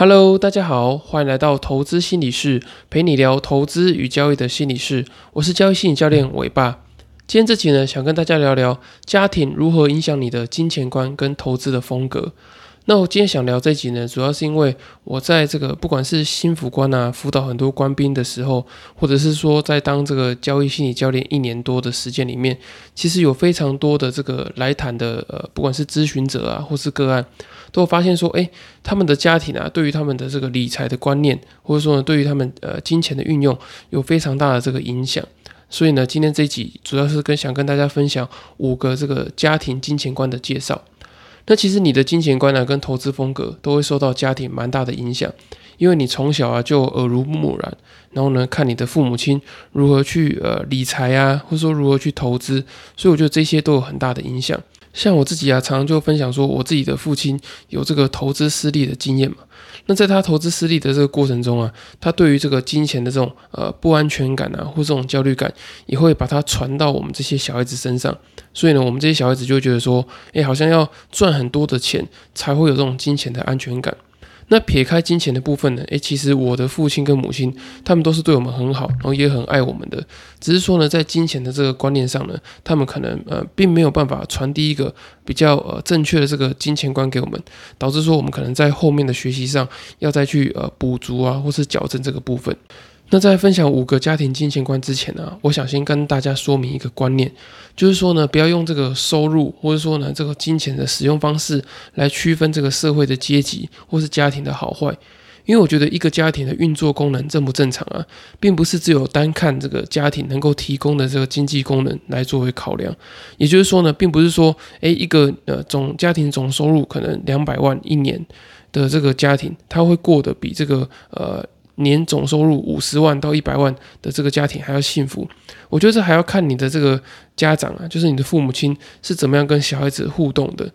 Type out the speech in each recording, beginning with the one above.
Hello，大家好，欢迎来到投资心理室，陪你聊投资与交易的心理室。我是交易心理教练伟爸。今天这期呢，想跟大家聊聊家庭如何影响你的金钱观跟投资的风格。那我今天想聊这集呢，主要是因为我在这个不管是新辅官啊，辅导很多官兵的时候，或者是说在当这个交易心理教练一年多的时间里面，其实有非常多的这个来谈的呃，不管是咨询者啊，或是个案，都发现说，哎，他们的家庭啊，对于他们的这个理财的观念，或者说呢，对于他们呃金钱的运用，有非常大的这个影响。所以呢，今天这一集主要是跟想跟大家分享五个这个家庭金钱观的介绍。那其实你的金钱观呢，跟投资风格都会受到家庭蛮大的影响，因为你从小啊就耳濡目染，然后呢看你的父母亲如何去呃理财啊，或者说如何去投资，所以我觉得这些都有很大的影响。像我自己啊，常常就分享说，我自己的父亲有这个投资失利的经验嘛。那在他投资失利的这个过程中啊，他对于这个金钱的这种呃不安全感啊，或这种焦虑感，也会把它传到我们这些小孩子身上。所以呢，我们这些小孩子就觉得说，哎，好像要赚很多的钱才会有这种金钱的安全感。那撇开金钱的部分呢？诶，其实我的父亲跟母亲，他们都是对我们很好，然后也很爱我们的。只是说呢，在金钱的这个观念上呢，他们可能呃，并没有办法传递一个比较呃正确的这个金钱观给我们，导致说我们可能在后面的学习上要再去呃补足啊，或是矫正这个部分。那在分享五个家庭金钱观之前呢，我想先跟大家说明一个观念，就是说呢，不要用这个收入或者说呢这个金钱的使用方式来区分这个社会的阶级或是家庭的好坏，因为我觉得一个家庭的运作功能正不正常啊，并不是只有单看这个家庭能够提供的这个经济功能来作为考量，也就是说呢，并不是说，诶一个呃总家庭总收入可能两百万一年的这个家庭，他会过得比这个呃。年总收入五十万到一百万的这个家庭还要幸福，我觉得这还要看你的这个家长啊，就是你的父母亲是怎么样跟小孩子互动的。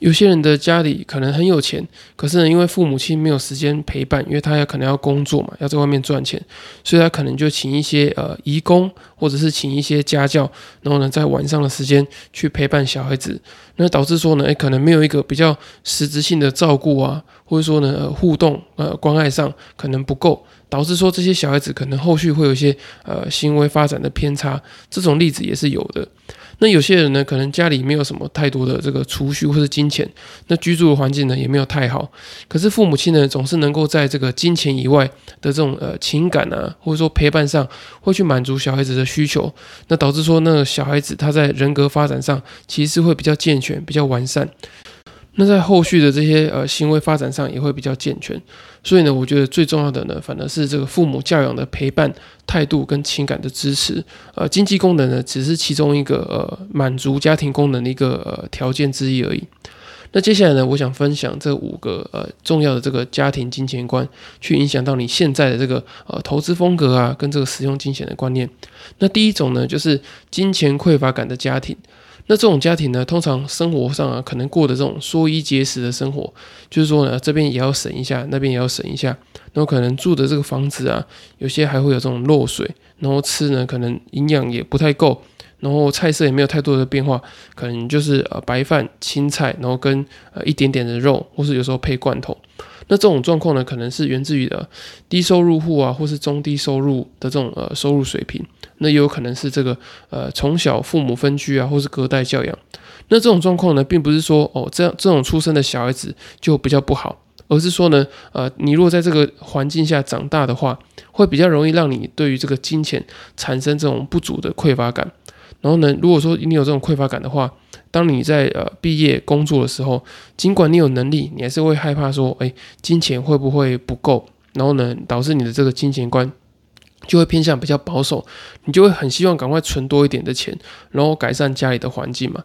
有些人的家里可能很有钱，可是呢，因为父母亲没有时间陪伴，因为他要可能要工作嘛，要在外面赚钱，所以他可能就请一些呃义工，或者是请一些家教，然后呢，在晚上的时间去陪伴小孩子，那导致说呢，诶，可能没有一个比较实质性的照顾啊，或者说呢，呃，互动呃关爱上可能不够，导致说这些小孩子可能后续会有一些呃行为发展的偏差，这种例子也是有的。那有些人呢，可能家里没有什么太多的这个储蓄或者金钱，那居住的环境呢也没有太好，可是父母亲呢总是能够在这个金钱以外的这种呃情感啊，或者说陪伴上，会去满足小孩子的需求，那导致说那个小孩子他在人格发展上其实会比较健全、比较完善。那在后续的这些呃行为发展上也会比较健全，所以呢，我觉得最重要的呢，反而是这个父母教养的陪伴态度跟情感的支持，呃，经济功能呢只是其中一个呃满足家庭功能的一个呃条件之一而已。那接下来呢，我想分享这五个呃重要的这个家庭金钱观，去影响到你现在的这个呃投资风格啊，跟这个使用金钱的观念。那第一种呢，就是金钱匮乏感的家庭。那这种家庭呢，通常生活上啊，可能过的这种缩衣节食的生活，就是说呢，这边也要省一下，那边也要省一下，然后可能住的这个房子啊，有些还会有这种漏水，然后吃呢，可能营养也不太够，然后菜色也没有太多的变化，可能就是呃白饭、青菜，然后跟呃一点点的肉，或是有时候配罐头。那这种状况呢，可能是源自于的低收入户啊，或是中低收入的这种呃收入水平。那也有可能是这个呃从小父母分居啊，或是隔代教养。那这种状况呢，并不是说哦这样这种出生的小孩子就比较不好，而是说呢，呃你如果在这个环境下长大的话，会比较容易让你对于这个金钱产生这种不足的匮乏感。然后呢，如果说你有这种匮乏感的话，当你在呃毕业工作的时候，尽管你有能力，你还是会害怕说，哎，金钱会不会不够？然后呢，导致你的这个金钱观。就会偏向比较保守，你就会很希望赶快存多一点的钱，然后改善家里的环境嘛。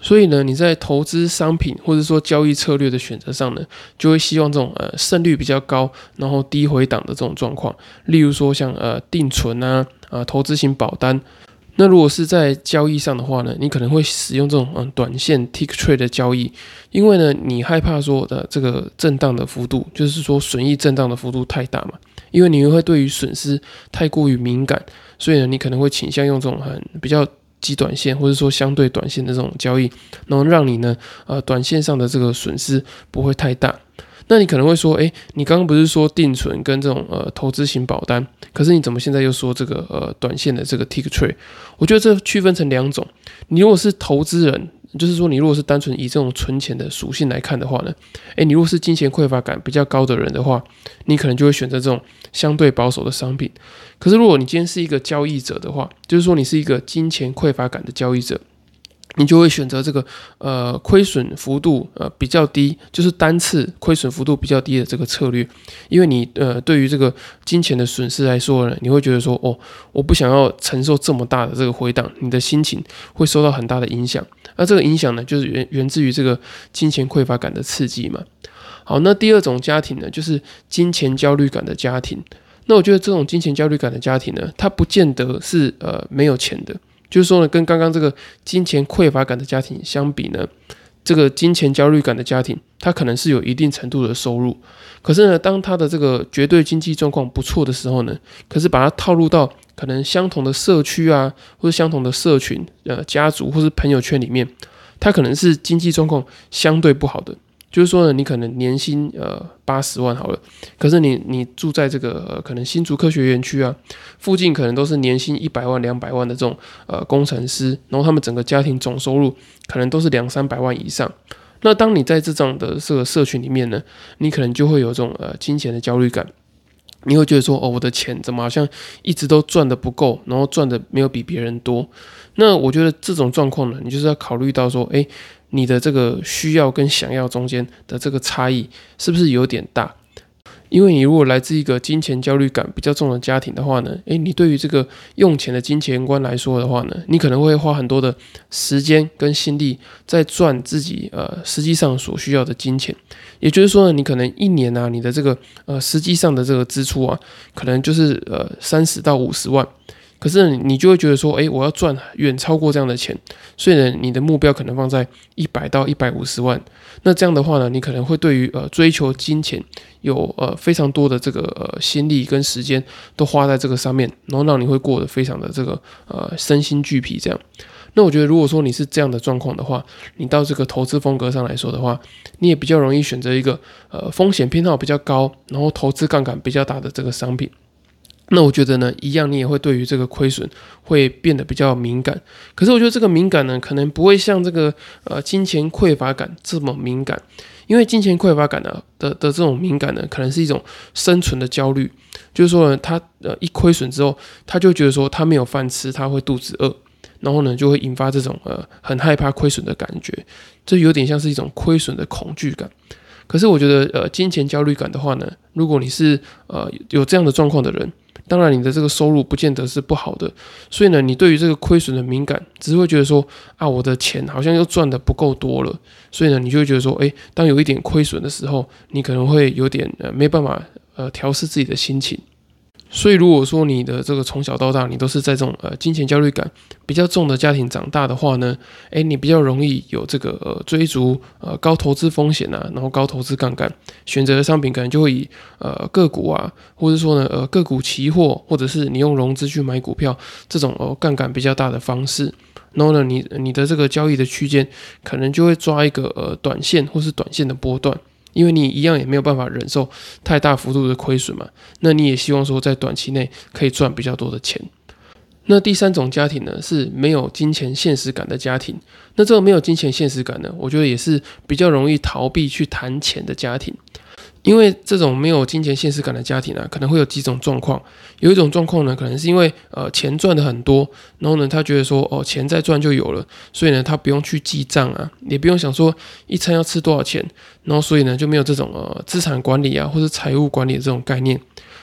所以呢，你在投资商品或者说交易策略的选择上呢，就会希望这种呃胜率比较高，然后低回档的这种状况。例如说像呃定存啊，啊投资型保单。那如果是在交易上的话呢，你可能会使用这种嗯短线 tick trade 的交易，因为呢你害怕说的这个震荡的幅度，就是说损益震荡的幅度太大嘛。因为你会对于损失太过于敏感，所以呢，你可能会倾向用这种很比较极短线，或者说相对短线的这种交易，然后让你呢，呃，短线上的这个损失不会太大。那你可能会说，诶，你刚刚不是说定存跟这种呃投资型保单，可是你怎么现在又说这个呃短线的这个 tick trade？我觉得这区分成两种。你如果是投资人，就是说你如果是单纯以这种存钱的属性来看的话呢，诶，你如果是金钱匮乏感比较高的人的话，你可能就会选择这种相对保守的商品。可是如果你今天是一个交易者的话，就是说你是一个金钱匮乏感的交易者。你就会选择这个呃亏损幅度呃比较低，就是单次亏损幅度比较低的这个策略，因为你呃对于这个金钱的损失来说呢，你会觉得说哦，我不想要承受这么大的这个回档，你的心情会受到很大的影响。那这个影响呢，就是源源自于这个金钱匮乏感的刺激嘛。好，那第二种家庭呢，就是金钱焦虑感的家庭。那我觉得这种金钱焦虑感的家庭呢，它不见得是呃没有钱的。就是说呢，跟刚刚这个金钱匮乏感的家庭相比呢，这个金钱焦虑感的家庭，他可能是有一定程度的收入，可是呢，当他的这个绝对经济状况不错的时候呢，可是把它套入到可能相同的社区啊，或者相同的社群、呃家族或是朋友圈里面，他可能是经济状况相对不好的。就是说呢，你可能年薪呃八十万好了，可是你你住在这个可能新竹科学园区啊，附近可能都是年薪一百万两百万的这种呃工程师，然后他们整个家庭总收入可能都是两三百万以上。那当你在这种的这个社群里面呢，你可能就会有这种呃金钱的焦虑感，你会觉得说哦，我的钱怎么好像一直都赚的不够，然后赚的没有比别人多。那我觉得这种状况呢，你就是要考虑到说，诶。你的这个需要跟想要中间的这个差异是不是有点大？因为你如果来自一个金钱焦虑感比较重的家庭的话呢，诶，你对于这个用钱的金钱观来说的话呢，你可能会花很多的时间跟心力在赚自己呃实际上所需要的金钱。也就是说呢，你可能一年啊，你的这个呃实际上的这个支出啊，可能就是呃三十到五十万。可是你就会觉得说，哎，我要赚远超过这样的钱，所以呢，你的目标可能放在一百到一百五十万。那这样的话呢，你可能会对于呃追求金钱有呃非常多的这个呃心力跟时间都花在这个上面，然后让你会过得非常的这个呃身心俱疲这样。那我觉得如果说你是这样的状况的话，你到这个投资风格上来说的话，你也比较容易选择一个呃风险偏好比较高，然后投资杠杆比较大的这个商品。那我觉得呢，一样你也会对于这个亏损会变得比较敏感。可是我觉得这个敏感呢，可能不会像这个呃金钱匮乏感这么敏感，因为金钱匮乏感呢的的这种敏感呢，可能是一种生存的焦虑，就是说呢，他呃一亏损之后，他就觉得说他没有饭吃，他会肚子饿，然后呢就会引发这种呃很害怕亏损的感觉，这有点像是一种亏损的恐惧感。可是我觉得呃金钱焦虑感的话呢，如果你是呃有这样的状况的人。当然，你的这个收入不见得是不好的，所以呢，你对于这个亏损的敏感，只是会觉得说啊，我的钱好像又赚的不够多了，所以呢，你就会觉得说，诶，当有一点亏损的时候，你可能会有点呃没办法呃调试自己的心情。所以，如果说你的这个从小到大，你都是在这种呃金钱焦虑感比较重的家庭长大的话呢，诶，你比较容易有这个呃追逐呃高投资风险啊，然后高投资杠杆，选择的商品可能就会以呃个股啊，或者说呢呃个股期货，或者是你用融资去买股票这种呃杠杆比较大的方式，然后呢，你你的这个交易的区间可能就会抓一个呃短线或是短线的波段。因为你一样也没有办法忍受太大幅度的亏损嘛，那你也希望说在短期内可以赚比较多的钱。那第三种家庭呢是没有金钱现实感的家庭，那这个没有金钱现实感呢，我觉得也是比较容易逃避去谈钱的家庭。因为这种没有金钱现实感的家庭啊，可能会有几种状况。有一种状况呢，可能是因为呃钱赚的很多，然后呢他觉得说哦钱再赚就有了，所以呢他不用去记账啊，也不用想说一餐要吃多少钱，然后所以呢就没有这种呃资产管理啊或者财务管理的这种概念。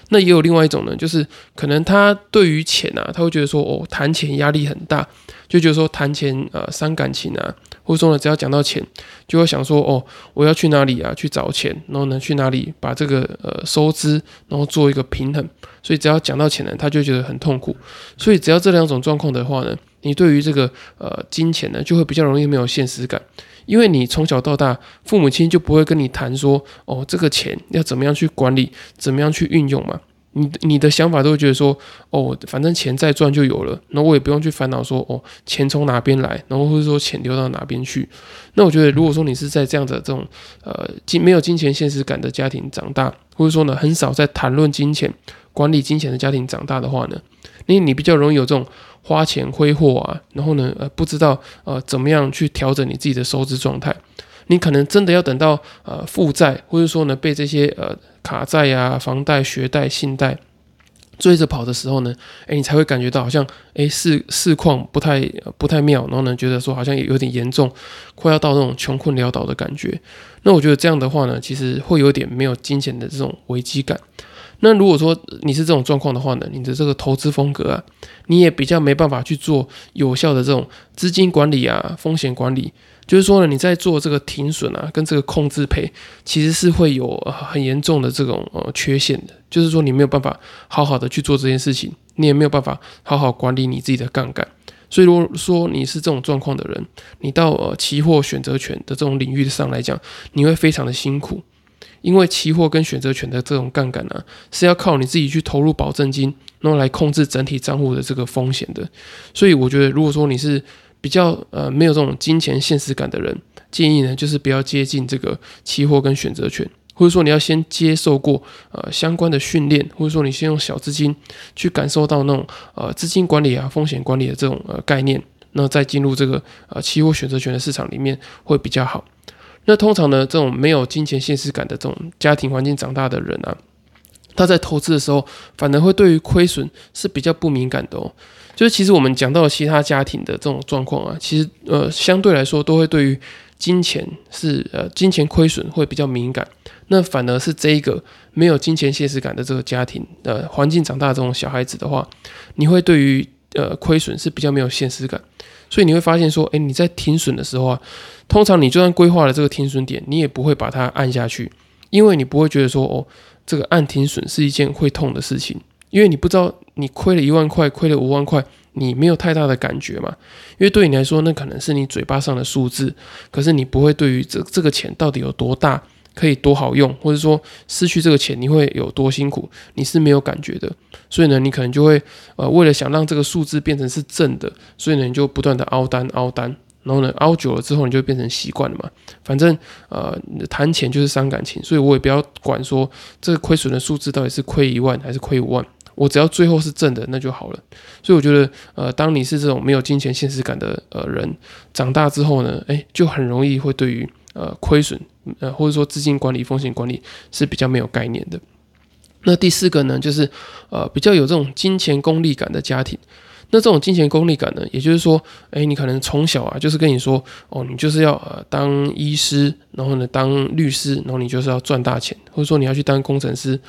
那也有另外一种呢，就是可能他对于钱啊，他会觉得说哦谈钱压力很大，就觉得说谈钱呃伤感情啊。或者说呢，只要讲到钱，就会想说哦，我要去哪里啊？去找钱，然后呢，去哪里把这个呃收支，然后做一个平衡。所以只要讲到钱呢，他就觉得很痛苦。所以只要这两种状况的话呢，你对于这个呃金钱呢，就会比较容易没有现实感，因为你从小到大，父母亲就不会跟你谈说哦，这个钱要怎么样去管理，怎么样去运用嘛。你你的想法都会觉得说，哦，反正钱再赚就有了，那我也不用去烦恼说，哦，钱从哪边来，然后或者说钱流到哪边去。那我觉得，如果说你是在这样的这种呃金没有金钱现实感的家庭长大，或者说呢很少在谈论金钱、管理金钱的家庭长大的话呢，因为你比较容易有这种花钱挥霍啊，然后呢呃不知道呃怎么样去调整你自己的收支状态。你可能真的要等到呃负债，或者说呢被这些呃卡债呀、房贷、学贷、信贷追着跑的时候呢，哎，你才会感觉到好像哎市市况不太不太妙，然后呢觉得说好像也有点严重，快要到那种穷困潦倒的感觉。那我觉得这样的话呢，其实会有点没有金钱的这种危机感。那如果说你是这种状况的话呢，你的这个投资风格啊，你也比较没办法去做有效的这种资金管理啊、风险管理。就是说呢，你在做这个停损啊，跟这个控制赔，其实是会有很严重的这种呃缺陷的。就是说，你没有办法好好的去做这件事情，你也没有办法好好管理你自己的杠杆。所以，如果说你是这种状况的人，你到呃期货选择权的这种领域上来讲，你会非常的辛苦，因为期货跟选择权的这种杠杆呢，是要靠你自己去投入保证金，然后来控制整体账户的这个风险的。所以，我觉得如果说你是比较呃没有这种金钱现实感的人，建议呢就是不要接近这个期货跟选择权，或者说你要先接受过呃相关的训练，或者说你先用小资金去感受到那种呃资金管理啊风险管理的这种呃概念，那再进入这个呃期货选择权的市场里面会比较好。那通常呢这种没有金钱现实感的这种家庭环境长大的人啊，他在投资的时候反而会对于亏损是比较不敏感的哦。就是其实我们讲到其他家庭的这种状况啊，其实呃相对来说都会对于金钱是呃金钱亏损会比较敏感，那反而是这一个没有金钱现实感的这个家庭呃环境长大这种小孩子的话，你会对于呃亏损是比较没有现实感，所以你会发现说，诶，你在停损的时候啊，通常你就算规划了这个停损点，你也不会把它按下去，因为你不会觉得说哦这个按停损是一件会痛的事情。因为你不知道你亏了一万块，亏了五万块，你没有太大的感觉嘛？因为对你来说，那可能是你嘴巴上的数字，可是你不会对于这这个钱到底有多大，可以多好用，或者说失去这个钱你会有多辛苦，你是没有感觉的。所以呢，你可能就会呃，为了想让这个数字变成是正的，所以呢，你就不断的凹单凹单。然后呢，熬久了之后，你就变成习惯了嘛。反正呃，谈钱就是伤感情，所以我也不要管说这个亏损的数字到底是亏一万还是亏五万，我只要最后是正的那就好了。所以我觉得，呃，当你是这种没有金钱现实感的呃人，长大之后呢，诶，就很容易会对于呃亏损呃或者说资金管理、风险管理是比较没有概念的。那第四个呢，就是呃比较有这种金钱功利感的家庭。那这种金钱功利感呢，也就是说，哎，你可能从小啊，就是跟你说，哦，你就是要呃当医师，然后呢当律师，然后你就是要赚大钱，或者说你要去当工程师。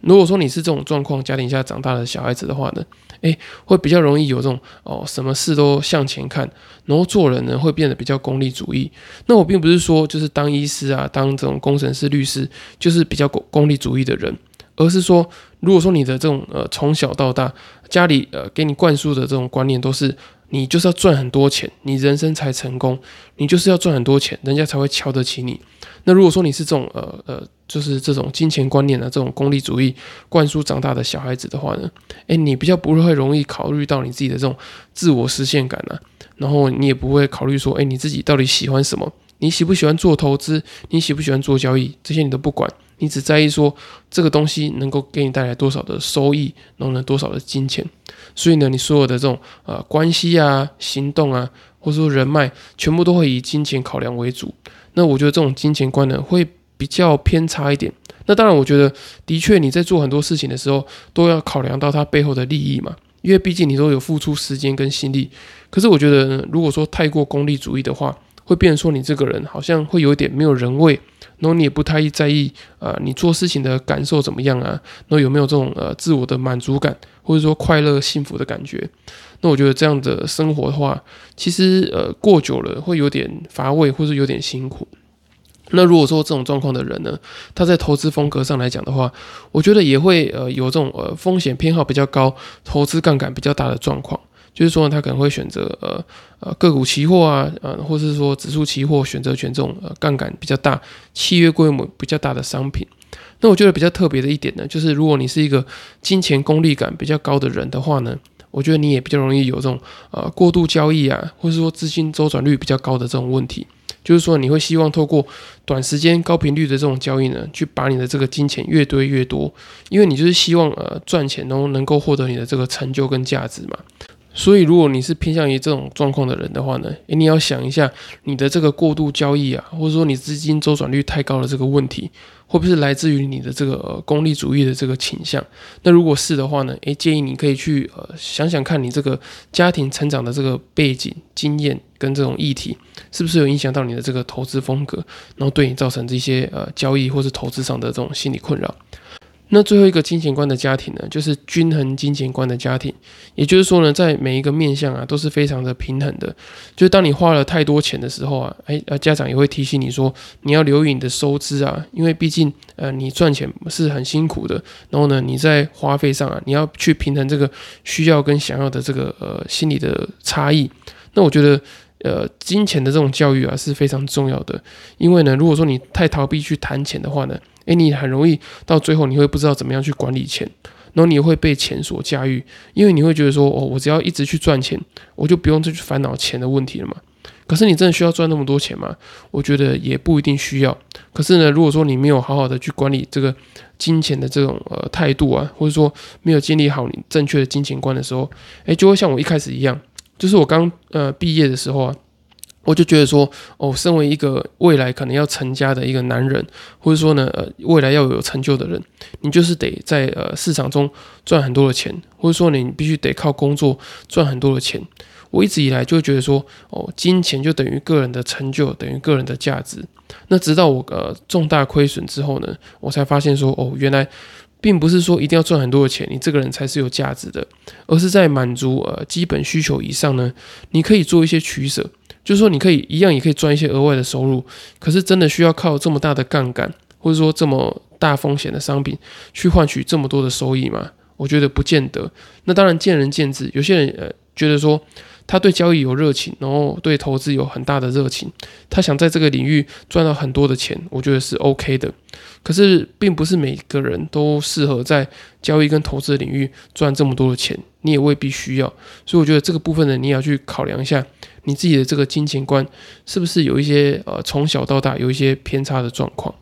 如果说你是这种状况家庭下长大的小孩子的话呢，哎，会比较容易有这种哦，什么事都向前看，然后做人呢会变得比较功利主义。那我并不是说就是当医师啊，当这种工程师、律师就是比较功功利主义的人。而是说，如果说你的这种呃从小到大家里呃给你灌输的这种观念都是你就是要赚很多钱，你人生才成功，你就是要赚很多钱，人家才会瞧得起你。那如果说你是这种呃呃就是这种金钱观念的这种功利主义灌输长大的小孩子的话呢，诶，你比较不会容易考虑到你自己的这种自我实现感啊，然后你也不会考虑说，诶，你自己到底喜欢什么？你喜不喜欢做投资？你喜不喜欢做交易？这些你都不管。你只在意说这个东西能够给你带来多少的收益，然后呢多少的金钱，所以呢你所有的这种呃关系啊、行动啊，或者说人脉，全部都会以金钱考量为主。那我觉得这种金钱观呢会比较偏差一点。那当然，我觉得的确你在做很多事情的时候都要考量到它背后的利益嘛，因为毕竟你都有付出时间跟心力。可是我觉得，如果说太过功利主义的话，会变成说你这个人好像会有点没有人味，然后你也不太在意呃你做事情的感受怎么样啊，然后有没有这种呃自我的满足感或者说快乐幸福的感觉？那我觉得这样的生活的话，其实呃过久了会有点乏味或者有点辛苦。那如果说这种状况的人呢，他在投资风格上来讲的话，我觉得也会呃有这种呃风险偏好比较高、投资杠杆比较大的状况。就是说，他可能会选择呃呃个股期货啊，呃，或是说指数期货、选择权这种呃杠杆比较大、契约规模比较大的商品。那我觉得比较特别的一点呢，就是如果你是一个金钱功利感比较高的人的话呢，我觉得你也比较容易有这种呃过度交易啊，或者说资金周转率比较高的这种问题。就是说，你会希望透过短时间高频率的这种交易呢，去把你的这个金钱越堆越多，因为你就是希望呃赚钱，然后能够获得你的这个成就跟价值嘛。所以，如果你是偏向于这种状况的人的话呢，诶，你要想一下你的这个过度交易啊，或者说你资金周转率太高的这个问题，会不会来自于你的这个功利主义的这个倾向？那如果是的话呢，诶，建议你可以去呃想想看你这个家庭成长的这个背景、经验跟这种议题，是不是有影响到你的这个投资风格，然后对你造成这些呃交易或是投资上的这种心理困扰。那最后一个金钱观的家庭呢，就是均衡金钱观的家庭。也就是说呢，在每一个面向啊，都是非常的平衡的。就是当你花了太多钱的时候啊，哎，呃，家长也会提醒你说，你要留意你的收支啊，因为毕竟呃，你赚钱是很辛苦的。然后呢，你在花费上啊，你要去平衡这个需要跟想要的这个呃心理的差异。那我觉得，呃，金钱的这种教育啊是非常重要的。因为呢，如果说你太逃避去谈钱的话呢，诶，你很容易到最后，你会不知道怎么样去管理钱，然后你会被钱所驾驭，因为你会觉得说，哦，我只要一直去赚钱，我就不用再去烦恼钱的问题了嘛。可是你真的需要赚那么多钱吗？我觉得也不一定需要。可是呢，如果说你没有好好的去管理这个金钱的这种呃态度啊，或者说没有建立好你正确的金钱观的时候，诶，就会像我一开始一样，就是我刚呃毕业的时候啊。我就觉得说，哦，身为一个未来可能要成家的一个男人，或者说呢，呃，未来要有成就的人，你就是得在呃市场中赚很多的钱，或者说你必须得靠工作赚很多的钱。我一直以来就觉得说，哦，金钱就等于个人的成就，等于个人的价值。那直到我呃重大亏损之后呢，我才发现说，哦，原来并不是说一定要赚很多的钱，你这个人才是有价值的，而是在满足呃基本需求以上呢，你可以做一些取舍。就是说，你可以一样也可以赚一些额外的收入，可是真的需要靠这么大的杠杆，或者说这么大风险的商品去换取这么多的收益吗？我觉得不见得。那当然见仁见智，有些人呃觉得说他对交易有热情，然后对投资有很大的热情，他想在这个领域赚到很多的钱，我觉得是 OK 的。可是并不是每个人都适合在交易跟投资领域赚这么多的钱，你也未必需要。所以我觉得这个部分呢，你也要去考量一下。你自己的这个金钱观是不是有一些呃从小到大有一些偏差的状况？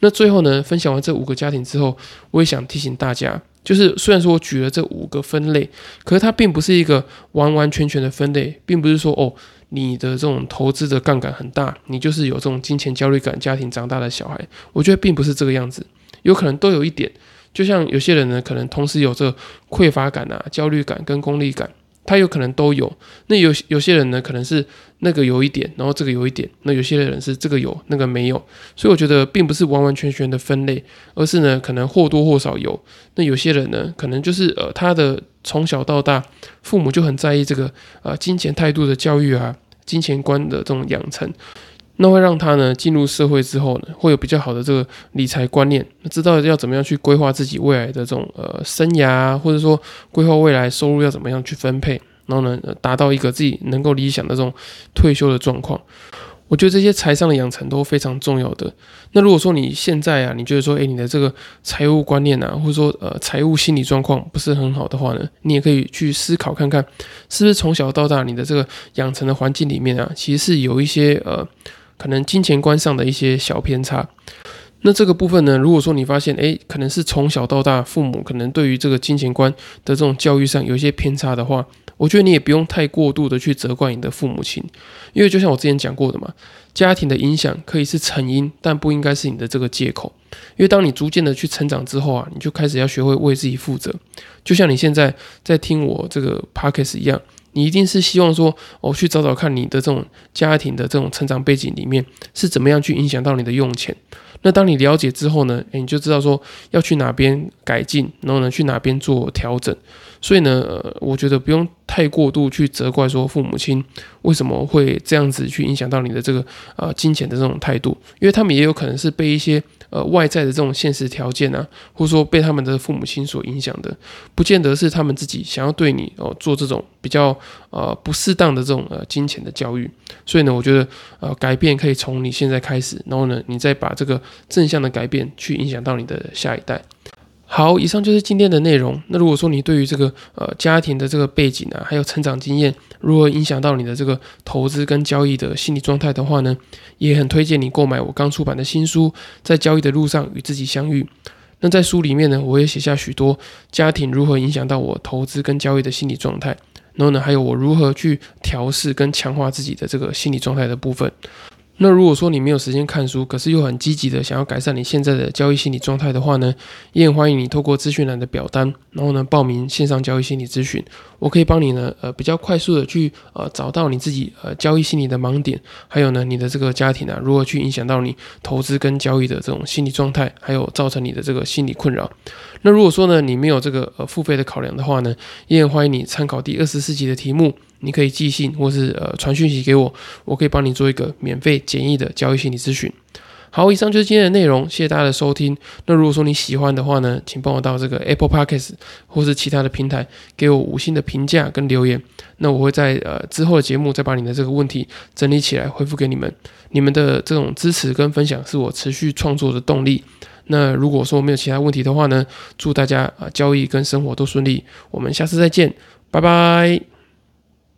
那最后呢，分享完这五个家庭之后，我也想提醒大家，就是虽然说我举了这五个分类，可是它并不是一个完完全全的分类，并不是说哦你的这种投资的杠杆很大，你就是有这种金钱焦虑感家庭长大的小孩。我觉得并不是这个样子，有可能都有一点。就像有些人呢，可能同时有这匮乏感啊、焦虑感跟功利感。他有可能都有，那有有些人呢，可能是那个有一点，然后这个有一点，那有些人是这个有，那个没有，所以我觉得并不是完完全全的分类，而是呢，可能或多或少有。那有些人呢，可能就是呃，他的从小到大，父母就很在意这个呃金钱态度的教育啊，金钱观的这种养成。那会让他呢进入社会之后呢，会有比较好的这个理财观念，知道要怎么样去规划自己未来的这种呃生涯，或者说规划未来收入要怎么样去分配，然后呢达到一个自己能够理想的这种退休的状况。我觉得这些财商的养成都非常重要的。那如果说你现在啊，你觉得说，诶，你的这个财务观念啊，或者说呃财务心理状况不是很好的话呢，你也可以去思考看看，是不是从小到大你的这个养成的环境里面啊，其实是有一些呃。可能金钱观上的一些小偏差，那这个部分呢？如果说你发现，诶，可能是从小到大父母可能对于这个金钱观的这种教育上有一些偏差的话，我觉得你也不用太过度的去责怪你的父母亲，因为就像我之前讲过的嘛，家庭的影响可以是成因，但不应该是你的这个借口。因为当你逐渐的去成长之后啊，你就开始要学会为自己负责，就像你现在在听我这个 podcast 一样。你一定是希望说，我去找找看你的这种家庭的这种成长背景里面是怎么样去影响到你的用钱。那当你了解之后呢，诶，你就知道说要去哪边改进，然后呢去哪边做调整。所以呢，我觉得不用太过度去责怪说父母亲为什么会这样子去影响到你的这个呃金钱的这种态度？因为他们也有可能是被一些呃外在的这种现实条件啊，或者说被他们的父母亲所影响的，不见得是他们自己想要对你哦做这种比较呃不适当的这种呃金钱的教育。所以呢，我觉得呃改变可以从你现在开始，然后呢，你再把这个正向的改变去影响到你的下一代。好，以上就是今天的内容。那如果说你对于这个呃家庭的这个背景啊，还有成长经验，如何影响到你的这个投资跟交易的心理状态的话呢，也很推荐你购买我刚出版的新书《在交易的路上与自己相遇》。那在书里面呢，我也写下许多家庭如何影响到我投资跟交易的心理状态，然后呢，还有我如何去调试跟强化自己的这个心理状态的部分。那如果说你没有时间看书，可是又很积极的想要改善你现在的交易心理状态的话呢，也很欢迎你透过资讯栏的表单，然后呢报名线上交易心理咨询，我可以帮你呢呃比较快速的去呃找到你自己呃交易心理的盲点，还有呢你的这个家庭啊如何去影响到你投资跟交易的这种心理状态，还有造成你的这个心理困扰。那如果说呢你没有这个呃付费的考量的话呢，也很欢迎你参考第二十四集的题目。你可以寄信或是呃传讯息给我，我可以帮你做一个免费简易的交易心理咨询。好，以上就是今天的内容，谢谢大家的收听。那如果说你喜欢的话呢，请帮我到这个 Apple Podcast 或是其他的平台给我五星的评价跟留言。那我会在呃之后的节目再把你的这个问题整理起来回复给你们。你们的这种支持跟分享是我持续创作的动力。那如果说没有其他问题的话呢，祝大家啊交易跟生活都顺利。我们下次再见，拜拜。